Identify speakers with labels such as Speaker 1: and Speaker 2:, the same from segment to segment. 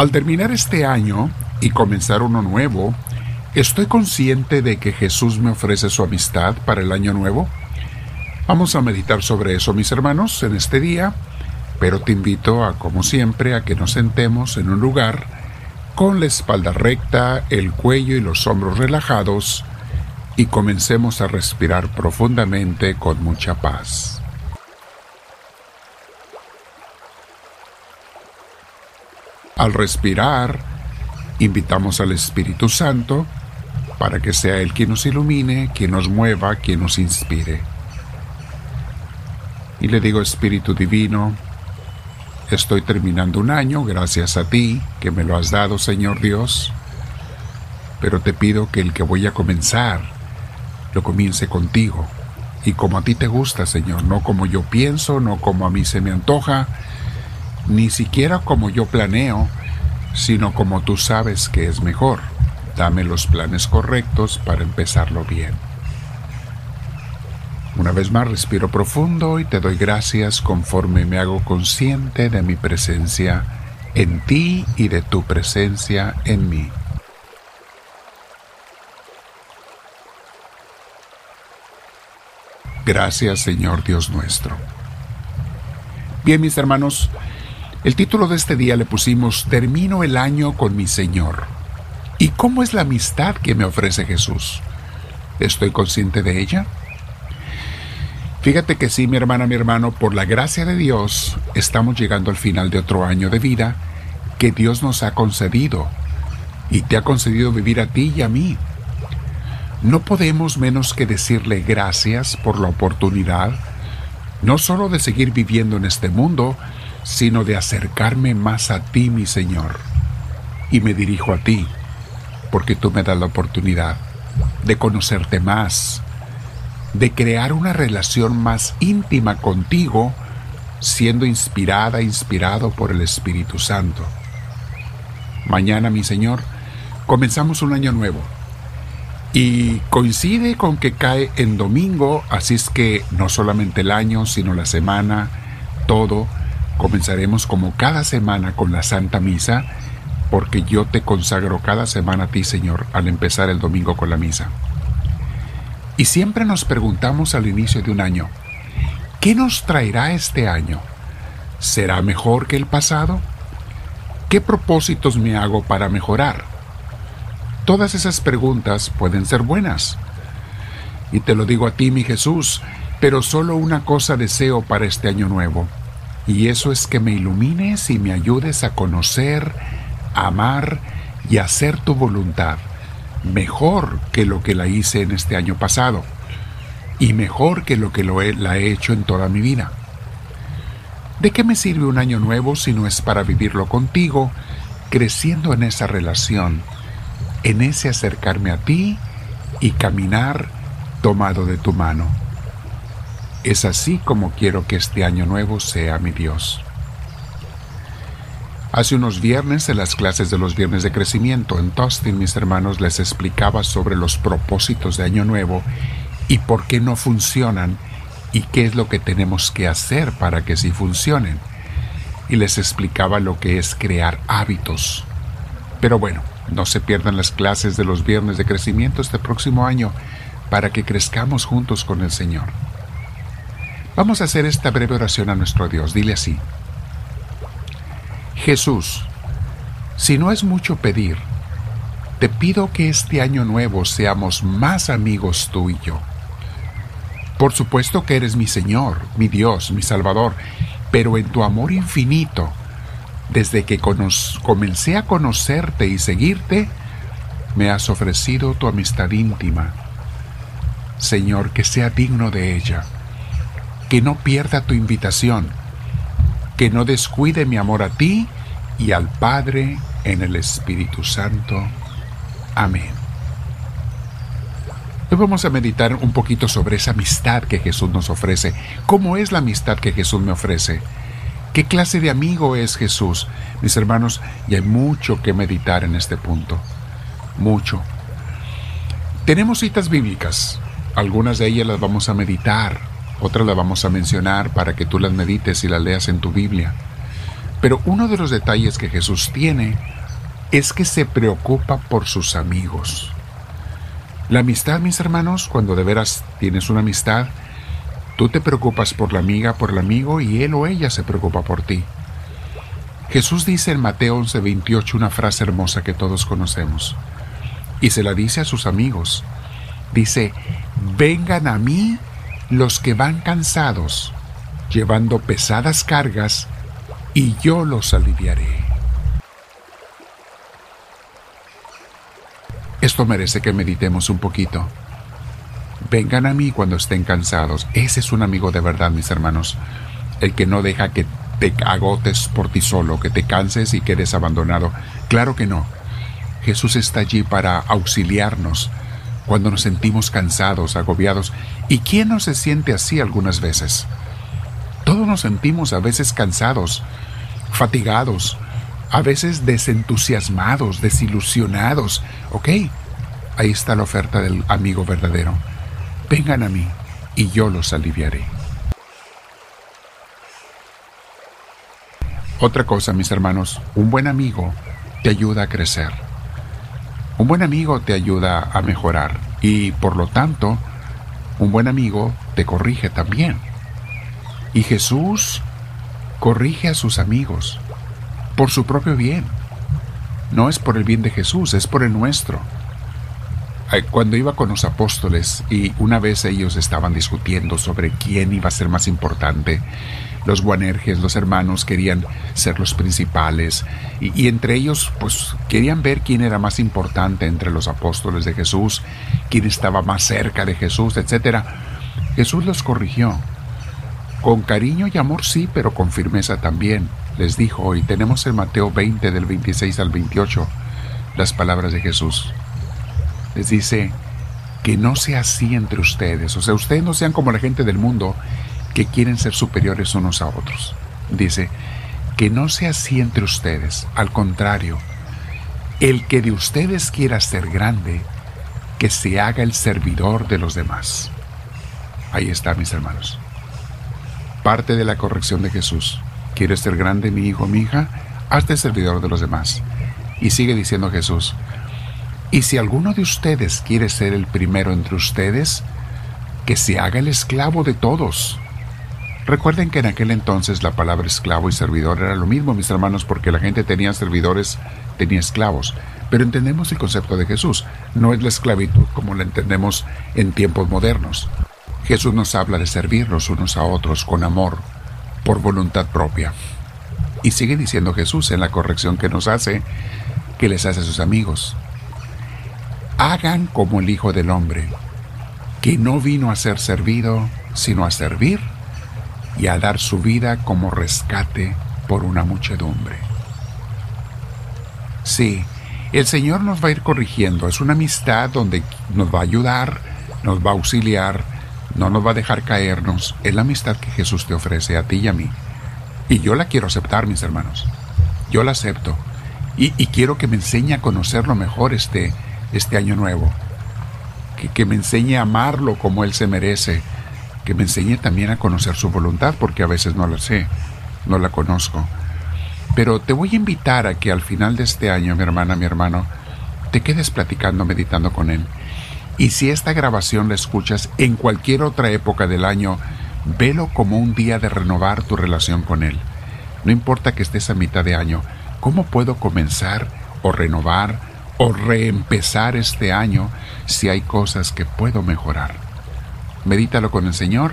Speaker 1: Al terminar este año y comenzar uno nuevo, ¿estoy consciente de que Jesús me ofrece su amistad para el año nuevo? Vamos a meditar sobre eso, mis hermanos, en este día, pero te invito a, como siempre, a que nos sentemos en un lugar con la espalda recta, el cuello y los hombros relajados y comencemos a respirar profundamente con mucha paz. Al respirar, invitamos al Espíritu Santo para que sea Él quien nos ilumine, quien nos mueva, quien nos inspire. Y le digo, Espíritu Divino, estoy terminando un año gracias a ti que me lo has dado, Señor Dios, pero te pido que el que voy a comenzar lo comience contigo y como a ti te gusta, Señor, no como yo pienso, no como a mí se me antoja, ni siquiera como yo planeo, sino como tú sabes que es mejor. Dame los planes correctos para empezarlo bien. Una vez más respiro profundo y te doy gracias conforme me hago consciente de mi presencia en ti y de tu presencia en mí. Gracias Señor Dios nuestro. Bien mis hermanos, el título de este día le pusimos Termino el año con mi Señor. ¿Y cómo es la amistad que me ofrece Jesús? ¿Estoy consciente de ella? Fíjate que sí, mi hermana, mi hermano, por la gracia de Dios, estamos llegando al final de otro año de vida que Dios nos ha concedido y te ha concedido vivir a ti y a mí. No podemos menos que decirle gracias por la oportunidad, no solo de seguir viviendo en este mundo, sino de acercarme más a ti, mi Señor. Y me dirijo a ti, porque tú me das la oportunidad de conocerte más, de crear una relación más íntima contigo, siendo inspirada, inspirado por el Espíritu Santo. Mañana, mi Señor, comenzamos un año nuevo. Y coincide con que cae en domingo, así es que no solamente el año, sino la semana, todo, Comenzaremos como cada semana con la Santa Misa, porque yo te consagro cada semana a ti, Señor, al empezar el domingo con la misa. Y siempre nos preguntamos al inicio de un año, ¿qué nos traerá este año? ¿Será mejor que el pasado? ¿Qué propósitos me hago para mejorar? Todas esas preguntas pueden ser buenas. Y te lo digo a ti, mi Jesús, pero solo una cosa deseo para este año nuevo y eso es que me ilumines y me ayudes a conocer, amar y hacer tu voluntad, mejor que lo que la hice en este año pasado, y mejor que lo que lo he, la he hecho en toda mi vida. ¿De qué me sirve un año nuevo si no es para vivirlo contigo, creciendo en esa relación, en ese acercarme a ti y caminar tomado de tu mano? Es así como quiero que este año nuevo sea mi Dios. Hace unos viernes, en las clases de los viernes de crecimiento en Tostin, mis hermanos les explicaba sobre los propósitos de Año Nuevo y por qué no funcionan y qué es lo que tenemos que hacer para que sí funcionen. Y les explicaba lo que es crear hábitos. Pero bueno, no se pierdan las clases de los viernes de crecimiento este próximo año para que crezcamos juntos con el Señor. Vamos a hacer esta breve oración a nuestro Dios. Dile así. Jesús, si no es mucho pedir, te pido que este año nuevo seamos más amigos tú y yo. Por supuesto que eres mi Señor, mi Dios, mi Salvador, pero en tu amor infinito, desde que comencé a conocerte y seguirte, me has ofrecido tu amistad íntima. Señor, que sea digno de ella que no pierda tu invitación, que no descuide mi amor a ti y al Padre en el Espíritu Santo. Amén. Hoy vamos a meditar un poquito sobre esa amistad que Jesús nos ofrece. ¿Cómo es la amistad que Jesús me ofrece? ¿Qué clase de amigo es Jesús? Mis hermanos, y hay mucho que meditar en este punto. Mucho. Tenemos citas bíblicas. Algunas de ellas las vamos a meditar otras las vamos a mencionar para que tú las medites y las leas en tu Biblia. Pero uno de los detalles que Jesús tiene es que se preocupa por sus amigos. La amistad, mis hermanos, cuando de veras tienes una amistad, tú te preocupas por la amiga, por el amigo, y él o ella se preocupa por ti. Jesús dice en Mateo 11:28 una frase hermosa que todos conocemos, y se la dice a sus amigos. Dice, vengan a mí los que van cansados, llevando pesadas cargas, y yo los aliviaré. Esto merece que meditemos un poquito. Vengan a mí cuando estén cansados. Ese es un amigo de verdad, mis hermanos. El que no deja que te agotes por ti solo, que te canses y quedes abandonado. Claro que no. Jesús está allí para auxiliarnos cuando nos sentimos cansados, agobiados. ¿Y quién no se siente así algunas veces? Todos nos sentimos a veces cansados, fatigados, a veces desentusiasmados, desilusionados. Ok, ahí está la oferta del amigo verdadero. Vengan a mí y yo los aliviaré. Otra cosa, mis hermanos, un buen amigo te ayuda a crecer. Un buen amigo te ayuda a mejorar y por lo tanto, un buen amigo te corrige también. Y Jesús corrige a sus amigos por su propio bien. No es por el bien de Jesús, es por el nuestro. Cuando iba con los apóstoles y una vez ellos estaban discutiendo sobre quién iba a ser más importante, los guanerges, los hermanos querían ser los principales y, y, entre ellos pues querían ver quién era más importante entre los apóstoles de Jesús, quién estaba más cerca de Jesús, etc. Jesús los corrigió. Con cariño y amor sí, pero con firmeza también les dijo hoy, tenemos en Mateo 20 del 26 al 28 las palabras de Jesús. Les dice que no sea así entre ustedes, o sea, ustedes no sean como la gente del mundo que quieren ser superiores unos a otros. Dice, que no sea así entre ustedes, al contrario, el que de ustedes quiera ser grande, que se haga el servidor de los demás. Ahí está, mis hermanos. Parte de la corrección de Jesús. ¿Quieres ser grande, mi hijo, mi hija? Hazte servidor de los demás. Y sigue diciendo Jesús, y si alguno de ustedes quiere ser el primero entre ustedes, que se haga el esclavo de todos. Recuerden que en aquel entonces la palabra esclavo y servidor era lo mismo, mis hermanos, porque la gente tenía servidores, tenía esclavos. Pero entendemos el concepto de Jesús. No es la esclavitud como la entendemos en tiempos modernos. Jesús nos habla de servirnos unos a otros con amor, por voluntad propia. Y sigue diciendo Jesús en la corrección que nos hace, que les hace a sus amigos. Hagan como el Hijo del Hombre, que no vino a ser servido, sino a servir y a dar su vida como rescate por una muchedumbre. Sí, el Señor nos va a ir corrigiendo. Es una amistad donde nos va a ayudar, nos va a auxiliar, no nos va a dejar caernos. Es la amistad que Jesús te ofrece a ti y a mí. Y yo la quiero aceptar, mis hermanos. Yo la acepto. Y, quiero que me enseñe a conocerlo mejor este, este año nuevo. Que, que me enseñe a amarlo como Él se merece. Que me enseñe también a conocer su voluntad, porque a veces no la sé, no la conozco. Pero te voy a invitar a que al final de este año, mi hermana, mi hermano, te quedes platicando, meditando con Él y si esta grabación la escuchas en cualquier otra época del año, velo como un día de renovar tu relación con Él. No importa que estés a mitad de año, ¿cómo puedo comenzar o renovar o reempezar este año si hay cosas que puedo mejorar? Medítalo con el Señor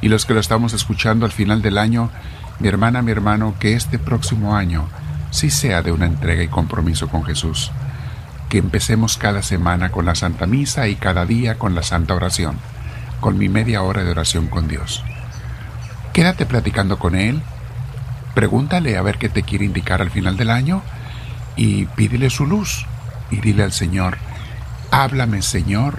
Speaker 1: y los que lo estamos escuchando al final del año, mi hermana, mi hermano, que este próximo año sí sea de una entrega y compromiso con Jesús que empecemos cada semana con la Santa Misa y cada día con la Santa Oración, con mi media hora de oración con Dios. Quédate platicando con Él, pregúntale a ver qué te quiere indicar al final del año y pídele su luz y dile al Señor, háblame Señor,